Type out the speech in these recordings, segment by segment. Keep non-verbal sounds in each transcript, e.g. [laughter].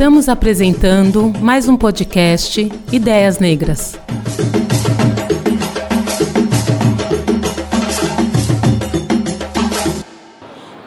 Estamos apresentando mais um podcast Ideias Negras.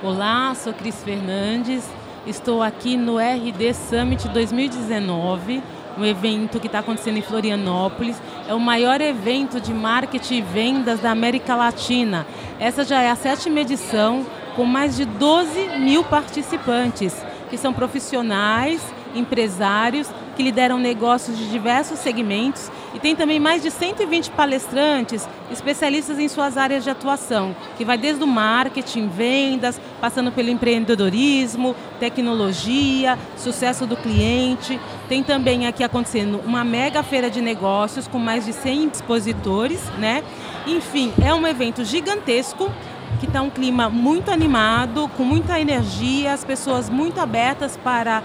Olá, sou Cris Fernandes, estou aqui no RD Summit 2019, um evento que está acontecendo em Florianópolis. É o maior evento de marketing e vendas da América Latina. Essa já é a sétima edição, com mais de 12 mil participantes, que são profissionais, empresários que lideram negócios de diversos segmentos e tem também mais de 120 palestrantes, especialistas em suas áreas de atuação, que vai desde o marketing, vendas, passando pelo empreendedorismo, tecnologia, sucesso do cliente. Tem também aqui acontecendo uma mega feira de negócios com mais de 100 expositores, né? Enfim, é um evento gigantesco que está um clima muito animado, com muita energia, as pessoas muito abertas para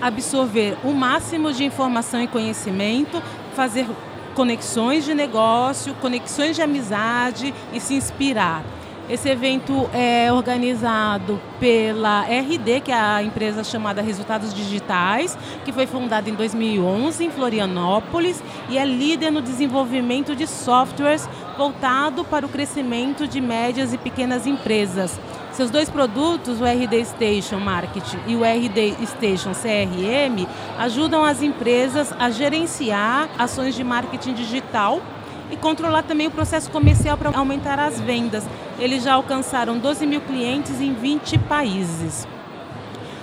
absorver o máximo de informação e conhecimento, fazer conexões de negócio, conexões de amizade e se inspirar. Esse evento é organizado pela RD, que é a empresa chamada Resultados Digitais, que foi fundada em 2011 em Florianópolis e é líder no desenvolvimento de softwares voltado para o crescimento de médias e pequenas empresas. Seus dois produtos, o RD Station Marketing e o RD Station CRM, ajudam as empresas a gerenciar ações de marketing digital e controlar também o processo comercial para aumentar as vendas. Eles já alcançaram 12 mil clientes em 20 países.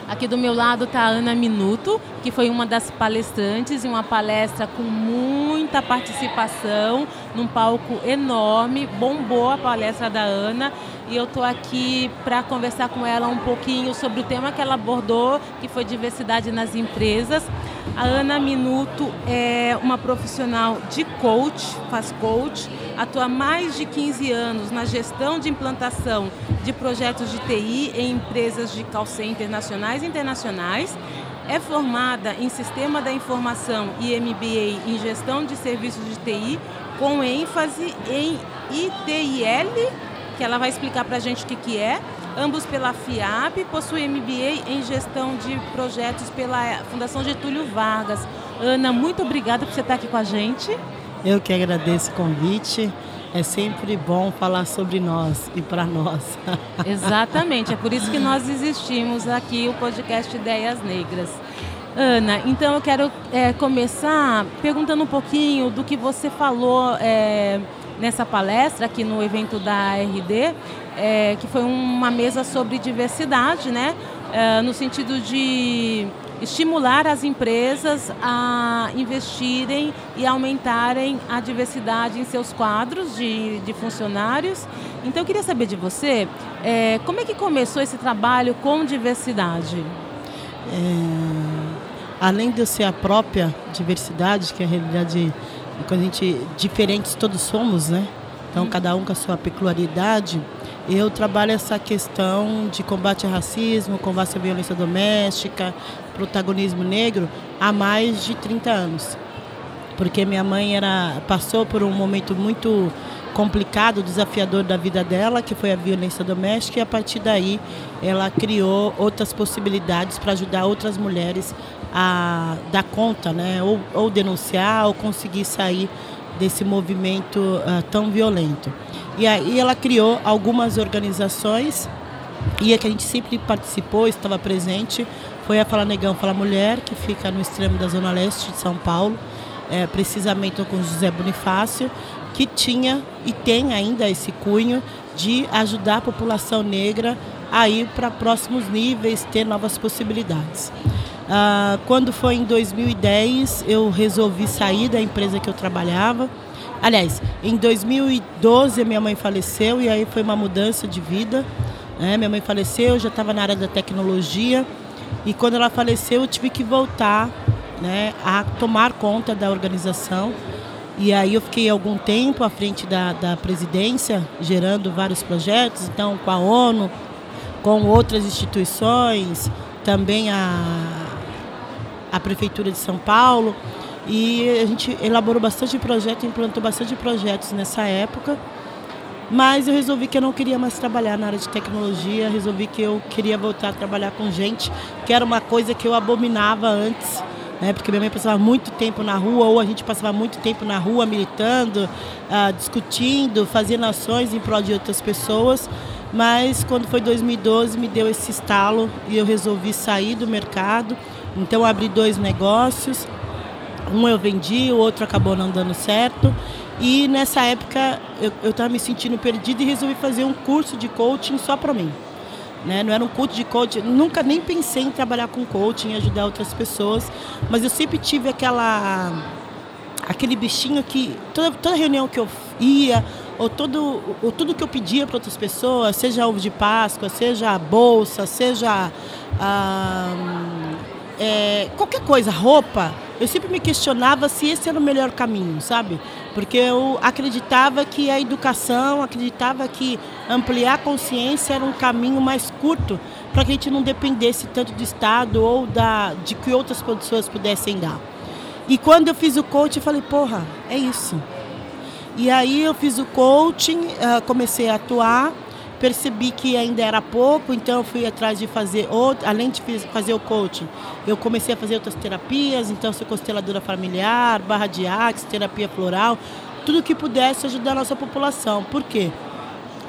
Aqui do meu lado está a Ana Minuto, que foi uma das palestrantes em uma palestra com muita participação, num palco enorme. Bombou a palestra da Ana e eu estou aqui para conversar com ela um pouquinho sobre o tema que ela abordou, que foi diversidade nas empresas. A Ana Minuto é uma profissional de coach, faz coach, atua há mais de 15 anos na gestão de implantação de projetos de TI em empresas de call center nacionais e internacionais. É formada em Sistema da Informação e MBA em Gestão de Serviços de TI, com ênfase em ITIL, que ela vai explicar para a gente o que, que é. Ambos pela FIAP, possui MBA em Gestão de Projetos pela Fundação Getúlio Vargas. Ana, muito obrigada por você estar aqui com a gente. Eu que agradeço o convite. É sempre bom falar sobre nós e para nós. [laughs] Exatamente, é por isso que nós existimos aqui, o podcast Ideias Negras. Ana, então eu quero é, começar perguntando um pouquinho do que você falou é, nessa palestra aqui no evento da RD, é, que foi uma mesa sobre diversidade, né? É, no sentido de estimular as empresas a investirem e aumentarem a diversidade em seus quadros de, de funcionários. Então, eu queria saber de você, é, como é que começou esse trabalho com diversidade? É, além de eu ser a própria diversidade, que é a realidade, quando a gente, diferentes todos somos, né? Então, hum. cada um com a sua peculiaridade, eu trabalho essa questão de combate ao racismo, combate à violência doméstica, protagonismo negro há mais de 30 anos. Porque minha mãe era passou por um momento muito complicado, desafiador da vida dela, que foi a violência doméstica, e a partir daí ela criou outras possibilidades para ajudar outras mulheres a dar conta, né? ou, ou denunciar, ou conseguir sair desse movimento uh, tão violento. E aí ela criou algumas organizações e a que a gente sempre participou, estava presente, foi a Fala Negão, Fala Mulher, que fica no extremo da Zona Leste de São Paulo, é, precisamente com José Bonifácio, que tinha e tem ainda esse cunho de ajudar a população negra a ir para próximos níveis, ter novas possibilidades. Ah, quando foi em 2010, eu resolvi sair da empresa que eu trabalhava. Aliás, em 2012 minha mãe faleceu e aí foi uma mudança de vida. Né? Minha mãe faleceu, eu já estava na área da tecnologia e quando ela faleceu, eu tive que voltar né, a tomar conta da organização. E aí eu fiquei algum tempo à frente da, da presidência, gerando vários projetos, então com a ONU, com outras instituições, também a, a Prefeitura de São Paulo. E a gente elaborou bastante projeto, implantou bastante projetos nessa época. Mas eu resolvi que eu não queria mais trabalhar na área de tecnologia, resolvi que eu queria voltar a trabalhar com gente, que era uma coisa que eu abominava antes, né? porque minha mãe passava muito tempo na rua, ou a gente passava muito tempo na rua militando, ah, discutindo, fazendo ações em prol de outras pessoas. Mas quando foi 2012 me deu esse estalo e eu resolvi sair do mercado. Então abri dois negócios. Um eu vendi, o outro acabou não dando certo. E nessa época eu estava me sentindo perdida e resolvi fazer um curso de coaching só para mim. Né? Não era um curso de coaching, nunca nem pensei em trabalhar com coaching, ajudar outras pessoas, mas eu sempre tive aquela aquele bichinho que toda, toda reunião que eu ia, ou, todo, ou tudo que eu pedia para outras pessoas, seja ovo de Páscoa, seja bolsa, seja ah, é, qualquer coisa, roupa, eu sempre me questionava se esse era o melhor caminho, sabe? Porque eu acreditava que a educação, acreditava que ampliar a consciência era um caminho mais curto para que a gente não dependesse tanto do Estado ou da, de que outras pessoas pudessem dar. E quando eu fiz o coaching, eu falei, porra, é isso. E aí eu fiz o coaching, ah, comecei a atuar percebi que ainda era pouco, então fui atrás de fazer outro, além de fazer o coaching, eu comecei a fazer outras terapias, então sou consteladora familiar, barra de axe, terapia floral, tudo que pudesse ajudar a nossa população. Por quê?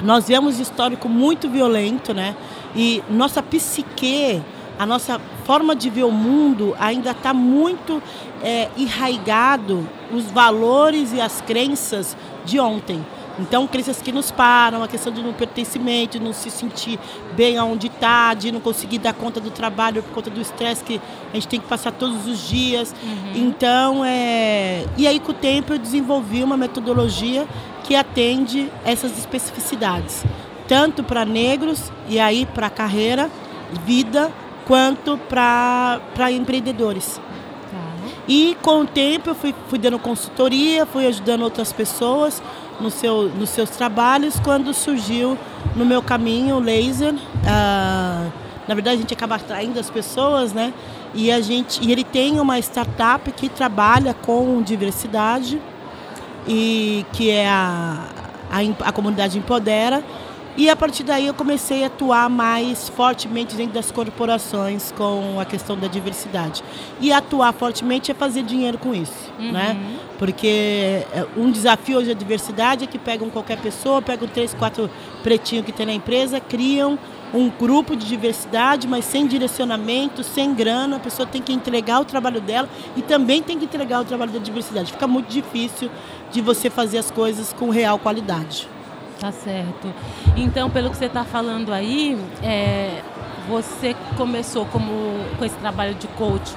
Nós vemos histórico muito violento, né? E nossa psique, a nossa forma de ver o mundo ainda está muito é, enraigado os valores e as crenças de ontem. Então, crenças que nos param, a questão de não pertencimento, de não se sentir bem aonde está, de não conseguir dar conta do trabalho por conta do estresse que a gente tem que passar todos os dias. Uhum. Então, é... e aí com o tempo eu desenvolvi uma metodologia que atende essas especificidades, tanto para negros e aí para carreira, vida, quanto para empreendedores. Tá. E com o tempo eu fui, fui dando consultoria, fui ajudando outras pessoas no seu, nos seus trabalhos quando surgiu no meu caminho o laser. Ah, na verdade, a gente acaba atraindo as pessoas, né? E, a gente, e ele tem uma startup que trabalha com diversidade, e que é a, a, a comunidade Empodera. E a partir daí eu comecei a atuar mais fortemente dentro das corporações com a questão da diversidade. E atuar fortemente é fazer dinheiro com isso, uhum. né? Porque é, um desafio hoje é a diversidade é que pegam qualquer pessoa, pegam três, quatro pretinhos que tem na empresa, criam um grupo de diversidade, mas sem direcionamento, sem grana, a pessoa tem que entregar o trabalho dela e também tem que entregar o trabalho da diversidade. Fica muito difícil de você fazer as coisas com real qualidade. Tá certo. Então, pelo que você está falando aí, é, você começou como, com esse trabalho de coach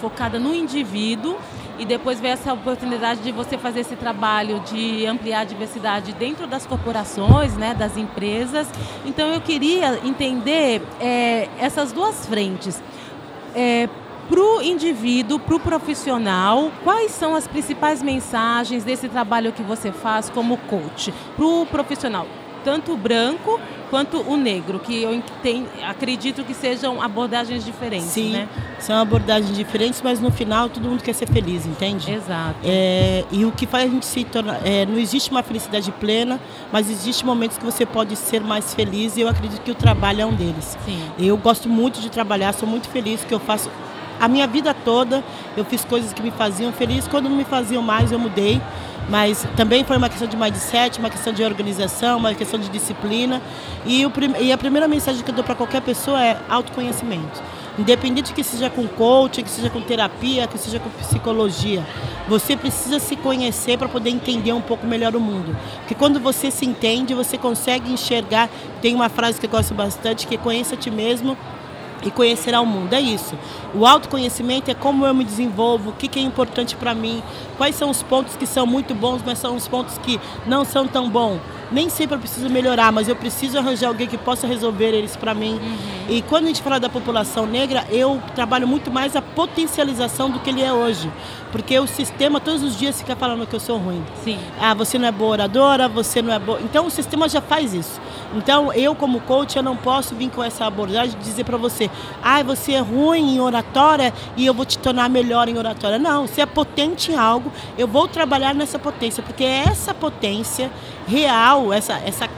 focada no indivíduo e depois veio essa oportunidade de você fazer esse trabalho de ampliar a diversidade dentro das corporações, né, das empresas. Então eu queria entender é, essas duas frentes. É, para o indivíduo, para o profissional, quais são as principais mensagens desse trabalho que você faz como coach? Para o profissional, tanto o branco quanto o negro, que eu tem, acredito que sejam abordagens diferentes. Sim, né? são abordagens diferentes, mas no final todo mundo quer ser feliz, entende? Exato. É, e o que faz a gente se tornar. É, não existe uma felicidade plena, mas existe momentos que você pode ser mais feliz e eu acredito que o trabalho é um deles. Sim. Eu gosto muito de trabalhar, sou muito feliz que eu faço a minha vida toda eu fiz coisas que me faziam feliz. Quando não me faziam mais, eu mudei. Mas também foi uma questão de mindset, uma questão de organização, uma questão de disciplina. E, o, e a primeira mensagem que eu dou para qualquer pessoa é autoconhecimento. Independente que seja com coaching, que seja com terapia, que seja com psicologia, você precisa se conhecer para poder entender um pouco melhor o mundo. Porque quando você se entende, você consegue enxergar. Tem uma frase que eu gosto bastante, que é conheça a ti mesmo e conhecerá o mundo. É isso. O autoconhecimento é como eu me desenvolvo, o que, que é importante para mim, quais são os pontos que são muito bons, mas são os pontos que não são tão bons. Nem sempre eu preciso melhorar, mas eu preciso arranjar alguém que possa resolver eles para mim. Uhum. E quando a gente fala da população negra, eu trabalho muito mais a potencialização do que ele é hoje. Porque o sistema todos os dias fica falando que eu sou ruim. Sim. Ah, você não é boa oradora, você não é boa. Então o sistema já faz isso. Então, eu como coach, eu não posso vir com essa abordagem de dizer para você, ah, você é ruim em oratória e eu vou te tornar melhor em oratória. Não, você é potente em algo, eu vou trabalhar nessa potência, porque é essa potência real, essa, essa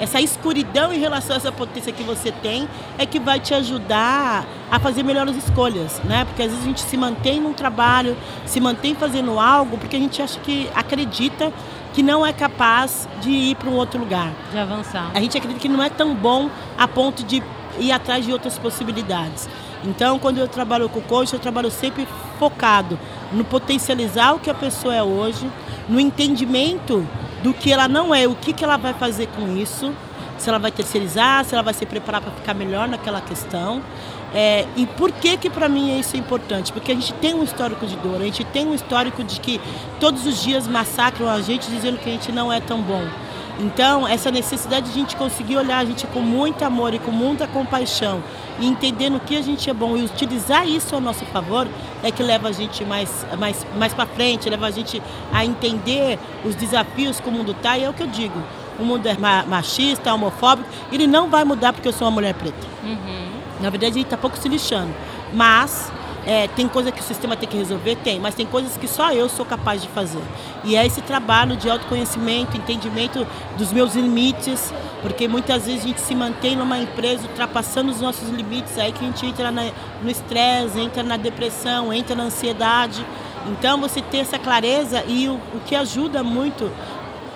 essa escuridão em relação a essa potência que você tem é que vai te ajudar a fazer melhores escolhas, né? Porque às vezes a gente se mantém num trabalho, se mantém fazendo algo porque a gente acha que acredita que não é capaz de ir para um outro lugar. De avançar. A gente acredita que não é tão bom a ponto de ir atrás de outras possibilidades. Então, quando eu trabalho com o coach, eu trabalho sempre focado no potencializar o que a pessoa é hoje, no entendimento do que ela não é, o que, que ela vai fazer com isso, se ela vai terceirizar, se ela vai se preparar para ficar melhor naquela questão. É, e por que que para mim isso é importante? Porque a gente tem um histórico de dor, a gente tem um histórico de que todos os dias massacram a gente dizendo que a gente não é tão bom. Então, essa necessidade de a gente conseguir olhar a gente com muito amor e com muita compaixão e entender no que a gente é bom e utilizar isso ao nosso favor é que leva a gente mais, mais, mais para frente, leva a gente a entender os desafios que o mundo está. E é o que eu digo: o mundo é machista, homofóbico, ele não vai mudar porque eu sou uma mulher preta. Uhum. Na verdade, ele está pouco se lixando. Mas é, tem coisa que o sistema tem que resolver? Tem, mas tem coisas que só eu sou capaz de fazer. E é esse trabalho de autoconhecimento, entendimento dos meus limites, porque muitas vezes a gente se mantém numa empresa ultrapassando os nossos limites, aí que a gente entra na, no estresse, entra na depressão, entra na ansiedade. Então você ter essa clareza e o, o que ajuda muito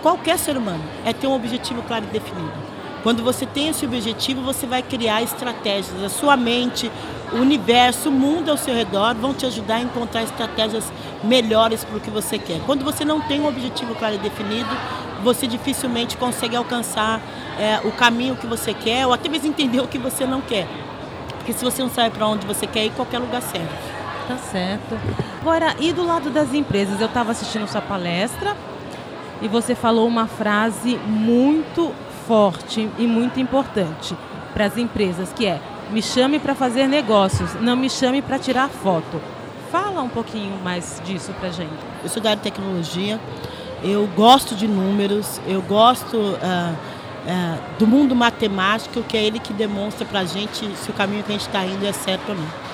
qualquer ser humano é ter um objetivo claro e definido. Quando você tem esse objetivo, você vai criar estratégias. A sua mente, o universo, o mundo ao seu redor vão te ajudar a encontrar estratégias melhores para o que você quer. Quando você não tem um objetivo claro e definido, você dificilmente consegue alcançar é, o caminho que você quer ou até mesmo entender o que você não quer. Porque se você não sabe para onde você quer ir, qualquer lugar serve. Tá certo. Agora, e do lado das empresas? Eu estava assistindo sua palestra e você falou uma frase muito forte e muito importante para as empresas, que é me chame para fazer negócios, não me chame para tirar foto. Fala um pouquinho mais disso para gente. Eu sou da área de tecnologia, eu gosto de números, eu gosto uh, uh, do mundo matemático, que é ele que demonstra para a gente se o caminho que a gente está indo é certo ou não.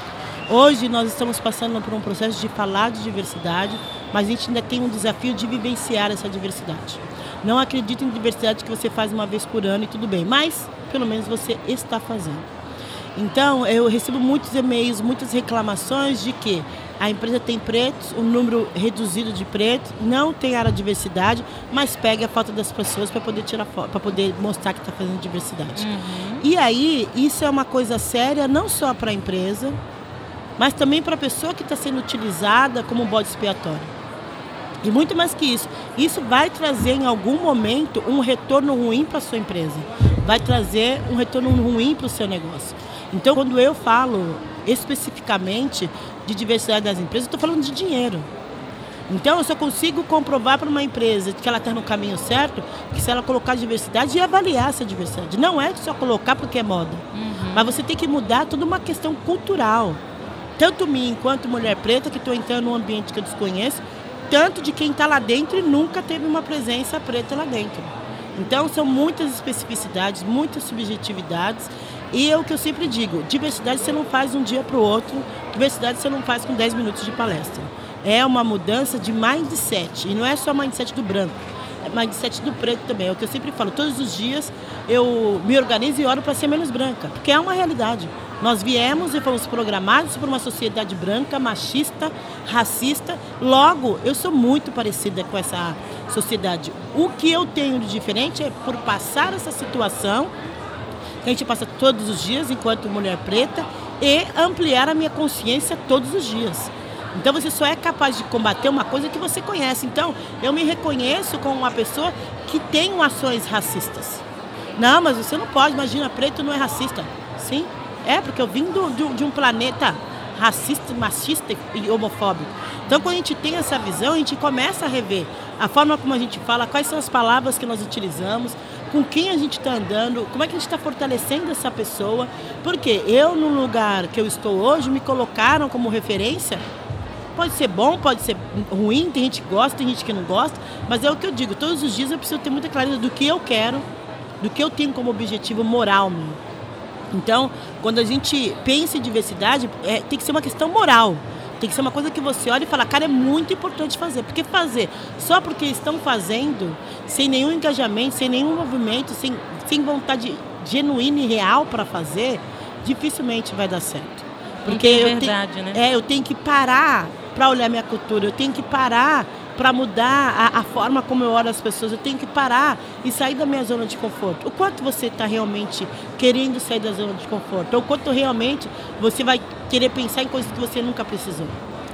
Hoje nós estamos passando por um processo de falar de diversidade, mas a gente ainda tem um desafio de vivenciar essa diversidade. Não acredito em diversidade que você faz uma vez por ano e tudo bem, mas pelo menos você está fazendo. Então, eu recebo muitos e-mails, muitas reclamações de que a empresa tem pretos, um número reduzido de pretos, não tem área de diversidade, mas pega a falta das pessoas para poder tirar para poder mostrar que está fazendo diversidade. Uhum. E aí, isso é uma coisa séria não só para a empresa, mas também para a pessoa que está sendo utilizada como bode expiatório. E muito mais que isso, isso vai trazer em algum momento um retorno ruim para a sua empresa, vai trazer um retorno ruim para o seu negócio. Então, quando eu falo especificamente de diversidade das empresas, eu estou falando de dinheiro. Então, eu só consigo comprovar para uma empresa que ela está no caminho certo, que se ela colocar diversidade e avaliar essa diversidade. Não é só colocar porque é moda. Uhum. Mas você tem que mudar toda uma questão cultural. Tanto mim, enquanto mulher preta, que estou entrando num ambiente que eu desconheço, tanto de quem está lá dentro e nunca teve uma presença preta lá dentro. Então, são muitas especificidades, muitas subjetividades e é o que eu sempre digo, diversidade você não faz um dia para o outro, diversidade você não faz com 10 minutos de palestra. É uma mudança de mindset, e não é só mindset do branco, mindset do preto também. É o que eu sempre falo, todos os dias eu me organizo e oro para ser menos branca, porque é uma realidade. Nós viemos e fomos programados por uma sociedade branca, machista, racista. Logo, eu sou muito parecida com essa sociedade. O que eu tenho de diferente é por passar essa situação que a gente passa todos os dias enquanto mulher preta e ampliar a minha consciência todos os dias. Então você só é capaz de combater uma coisa que você conhece. Então eu me reconheço como uma pessoa que tem ações racistas. Não, mas você não pode, imagina, preto não é racista. Sim, é porque eu vim do, do, de um planeta racista, machista e homofóbico. Então, quando a gente tem essa visão, a gente começa a rever a forma como a gente fala, quais são as palavras que nós utilizamos, com quem a gente está andando, como é que a gente está fortalecendo essa pessoa. Porque eu, no lugar que eu estou hoje, me colocaram como referência. Pode ser bom, pode ser ruim, tem gente que gosta, tem gente que não gosta, mas é o que eu digo, todos os dias eu preciso ter muita clareza do que eu quero, do que eu tenho como objetivo moral meu. Então, quando a gente pensa em diversidade, é, tem que ser uma questão moral. Tem que ser uma coisa que você olha e fala, cara, é muito importante fazer. Porque fazer só porque estão fazendo, sem nenhum engajamento, sem nenhum movimento, sem, sem vontade genuína e real para fazer, dificilmente vai dar certo. Porque é verdade, eu, né? é, eu tenho que parar para olhar minha cultura, eu tenho que parar para mudar a, a, forma como eu olho as pessoas, eu tenho que parar e sair da minha zona de conforto. O quanto você está realmente querendo sair da zona de conforto, ou quanto realmente você vai querer pensar em coisas que você nunca precisou.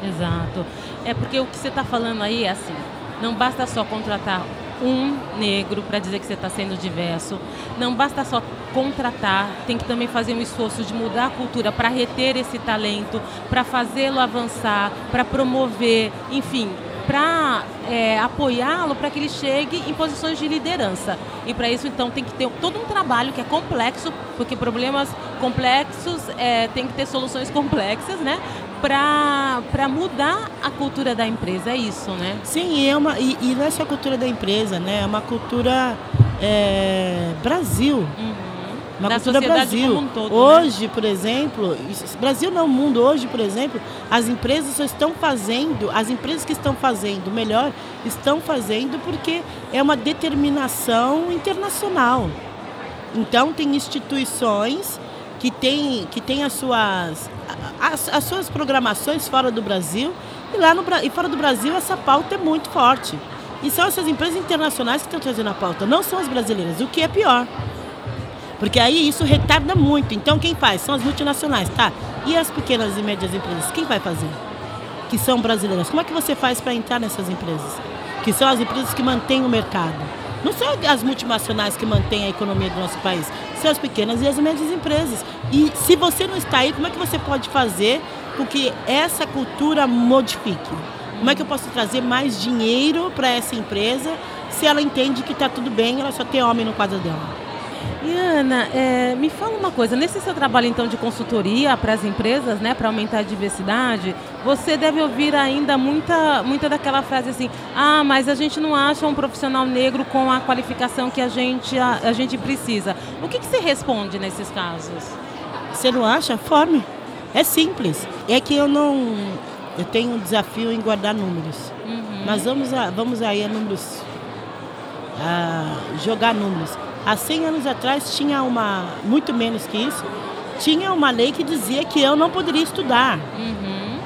Exato. É porque o que você está falando aí é assim, não basta só contratar um negro para dizer que você está sendo diverso. Não basta só contratar, tem que também fazer um esforço de mudar a cultura para reter esse talento, para fazê-lo avançar, para promover, enfim, para é, apoiá-lo para que ele chegue em posições de liderança. E para isso, então, tem que ter todo um trabalho que é complexo, porque problemas complexos é, tem que ter soluções [laughs] complexas, né? Para mudar a cultura da empresa, é isso, né? Sim, é uma, e, e não é só a cultura da empresa, né? É uma cultura é, Brasil. Uhum uma da cultura Brasil. Um todo, hoje, né? por exemplo, Brasil não, mundo hoje, por exemplo, as empresas só estão fazendo, as empresas que estão fazendo melhor, estão fazendo porque é uma determinação internacional. Então tem instituições que têm que tem as suas as, as suas programações fora do Brasil e lá no e fora do Brasil essa pauta é muito forte. E são essas empresas internacionais que estão trazendo a pauta, não são as brasileiras, o que é pior. Porque aí isso retarda muito. Então quem faz? São as multinacionais, tá? E as pequenas e médias empresas? Quem vai fazer? Que são brasileiras. Como é que você faz para entrar nessas empresas? Que são as empresas que mantêm o mercado. Não são as multinacionais que mantêm a economia do nosso país, são as pequenas e as médias empresas. E se você não está aí, como é que você pode fazer com que essa cultura modifique? Como é que eu posso trazer mais dinheiro para essa empresa se ela entende que está tudo bem, ela só tem homem no quadro dela? E Ana, é, me fala uma coisa, nesse seu trabalho então de consultoria para as empresas, né, para aumentar a diversidade, você deve ouvir ainda muita, muita daquela frase assim, ah, mas a gente não acha um profissional negro com a qualificação que a gente, a, a gente precisa. O que, que você responde nesses casos? Você não acha? Forme. É simples. É que eu não. Eu tenho um desafio em guardar números. Uhum. Mas vamos, a, vamos aí a números. A jogar números. Há 100 anos atrás tinha uma, muito menos que isso, tinha uma lei que dizia que eu não poderia estudar. Uhum.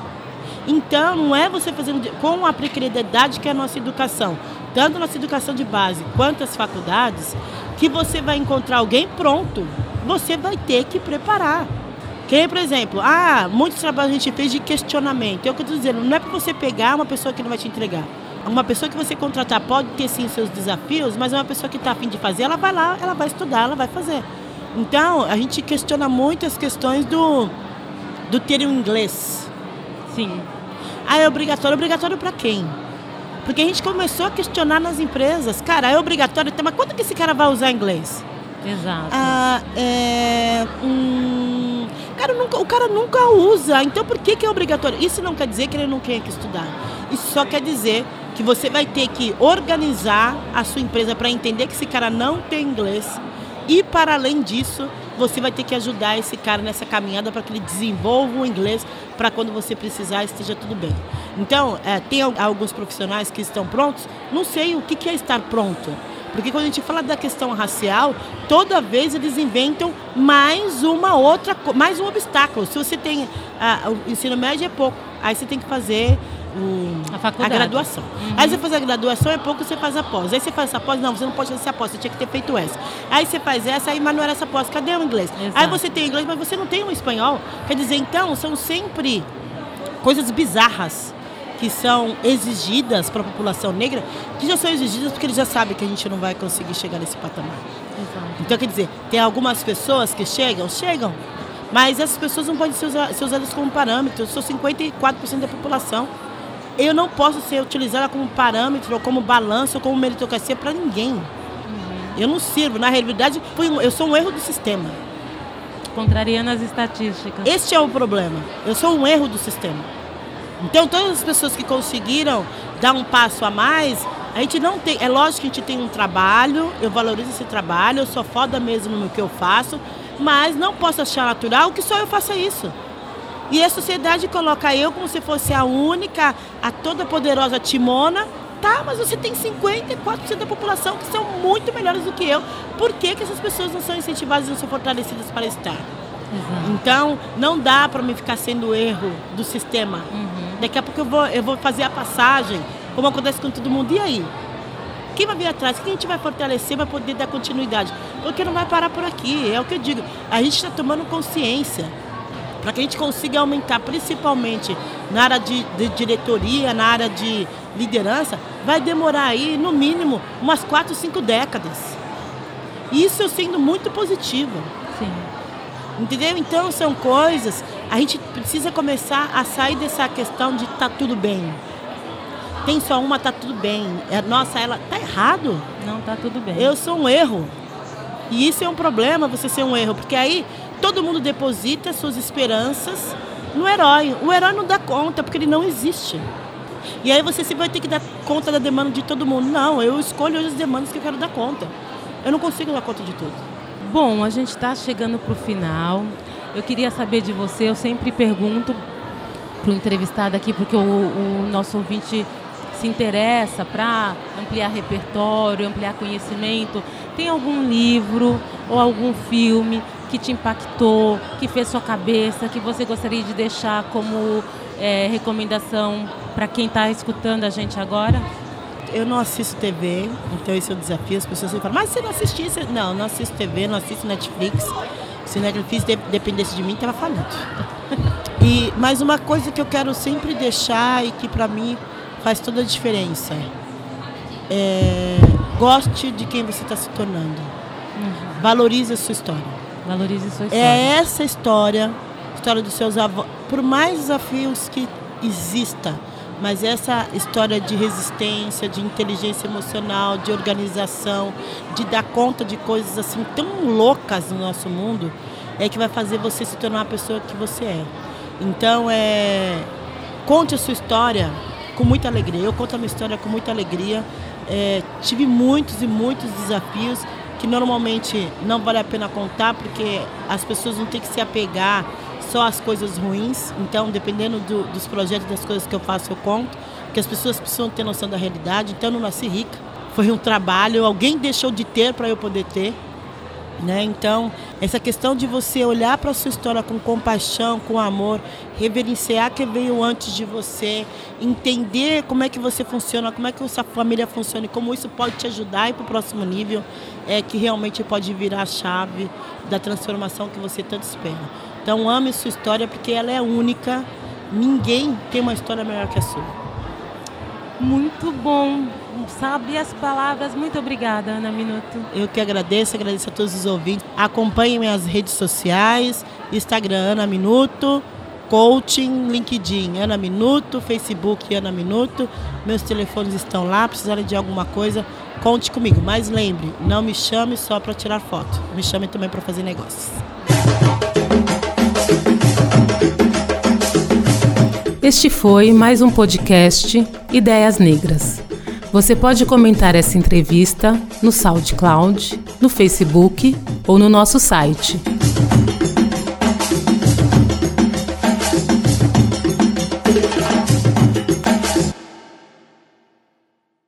Então, não é você fazendo com a precariedade que é a nossa educação, tanto a nossa educação de base quanto as faculdades, que você vai encontrar alguém pronto. Você vai ter que preparar. Que, por exemplo, ah, muitos trabalhos a gente fez de questionamento. É eu estou dizendo, não é para você pegar uma pessoa que não vai te entregar. Uma pessoa que você contratar pode ter sim seus desafios, mas é uma pessoa que está afim de fazer, ela vai lá, ela vai estudar, ela vai fazer. Então, a gente questiona muito as questões do, do ter o inglês. Sim. Ah, é obrigatório. Obrigatório para quem? Porque a gente começou a questionar nas empresas. Cara, é obrigatório, mas quando que esse cara vai usar inglês? Exato. Ah, é, hum, cara, nunca, o cara nunca usa. Então por que, que é obrigatório? Isso não quer dizer que ele não tenha que estudar. Isso só quer dizer que você vai ter que organizar a sua empresa para entender que esse cara não tem inglês. E para além disso, você vai ter que ajudar esse cara nessa caminhada para que ele desenvolva o inglês para quando você precisar esteja tudo bem. Então, é, tem alguns profissionais que estão prontos. Não sei o que é estar pronto. Porque quando a gente fala da questão racial, toda vez eles inventam mais uma outra, mais um obstáculo. Se você tem ah, o ensino médio é pouco, aí você tem que fazer o, a, faculdade. a graduação. Uhum. Aí você faz a graduação, é pouco, você faz a pós. Aí você faz essa pós, não, você não pode fazer essa pós, você tinha que ter feito essa. Aí você faz essa, aí, mas não era essa pós, cadê o inglês? Exato. Aí você tem inglês, mas você não tem o espanhol. Quer dizer, então, são sempre coisas bizarras que são exigidas para a população negra, que já são exigidas porque eles já sabem que a gente não vai conseguir chegar nesse patamar. Exato. Então, quer dizer, tem algumas pessoas que chegam, chegam, mas essas pessoas não podem ser, usadas como parâmetro. Eu sou 54% da população. Eu não posso ser utilizada como parâmetro, ou como balanço, ou como meritocracia para ninguém. Uhum. Eu não sirvo. Na realidade, eu sou um erro do sistema. Contrariando as estatísticas. Este é o problema. Eu sou um erro do sistema. Então, todas as pessoas que conseguiram dar um passo a mais, A gente não tem. É lógico que a gente tem um trabalho, eu valorizo esse trabalho, eu sou foda mesmo no que eu faço, mas não posso achar natural que só eu faça isso. E a sociedade coloca eu como se fosse a única, a toda poderosa timona. Tá, mas você tem 54% da população que são muito melhores do que eu. Por que, que essas pessoas não são incentivadas e não são fortalecidas para estar? Uhum. Então, não dá para me ficar sendo erro do sistema. Uhum. Daqui a pouco eu vou, eu vou fazer a passagem, como acontece com todo mundo. E aí? Quem vai vir atrás? Quem a gente vai fortalecer para poder dar continuidade? Porque não vai parar por aqui. É o que eu digo. A gente está tomando consciência para que a gente consiga aumentar, principalmente na área de, de, diretoria, na área de liderança, vai demorar aí, no mínimo, umas quatro, cinco décadas. Isso eu sendo muito positiva. Sim. Entendeu? Então são coisas. A gente precisa começar a sair dessa questão de tá tudo bem. Tem só uma, tá tudo bem. É, nossa, ela tá errado. Não, tá tudo bem. Eu sou um erro. E isso é um problema, você ser um erro, porque aí todo mundo deposita suas esperanças no herói. O herói não dá conta, porque ele não existe. E aí você sempre vai ter que dar conta da demanda de todo mundo. Não, eu escolho as demandas que eu quero dar conta. Eu não consigo dar conta de tudo. Bom, a gente está chegando para o final. Eu queria saber de você, eu sempre pergunto para o entrevistado aqui, porque o, o nosso ouvinte se interessa para ampliar repertório, ampliar conhecimento. Tem algum livro ou algum filme que te impactou, que fez sua cabeça, que você gostaria de deixar como é, recomendação para quem está escutando a gente agora? eu não assisto TV, então esse é o desafio. As pessoas falam, mas você não assistisse? Não, não assisto TV, não assisto Netflix. Se Netflix dependesse de mim, estava falido. [laughs] E, mas uma coisa que eu quero sempre deixar e que para mim faz toda a diferença é goste de quem você está se tornando. Uhum. Valorize a sua história. Valorize sua história. É essa história, história dos seus avós. Por mais desafios que exista, mas essa história de resistência, de inteligência emocional, de organização, de dar conta de coisas assim tão loucas no nosso mundo, é que vai fazer você se tornar a pessoa que você é. Então, é, conte a sua história com muita alegria. Eu conto a minha história com muita alegria. É, tive muitos e muitos desafios que normalmente não vale a pena contar porque as pessoas não têm que se apegar só as coisas ruins. Então, dependendo do, dos projetos, das coisas que eu faço, eu conto. Porque as pessoas precisam ter noção da realidade. Então, eu não nasci rica. Foi um trabalho, alguém deixou de ter para eu poder ter. Né? Então, essa questão de você olhar para a sua história com compaixão, com amor, reverenciar quem veio antes de você, entender como é que você funciona, como é que sua família funciona e como isso pode te ajudar ir para o próximo nível, é que realmente pode virar a chave da transformação que você tanto espera. Então ame sua história porque ela é única. Ninguém tem uma história melhor que a sua. Muito bom. Sabe as palavras. Muito obrigada, Ana Minuto. Eu que agradeço, agradeço a todos os ouvintes. Acompanhem minhas redes sociais, Instagram Ana Minuto, Coaching, LinkedIn Ana Minuto, Facebook Ana Minuto. Meus telefones estão lá, precisarem de alguma coisa, conte comigo. Mas lembre, não me chame só para tirar foto. Me chame também para fazer negócios. Este foi mais um podcast Ideias Negras. Você pode comentar essa entrevista no SoundCloud, no Facebook ou no nosso site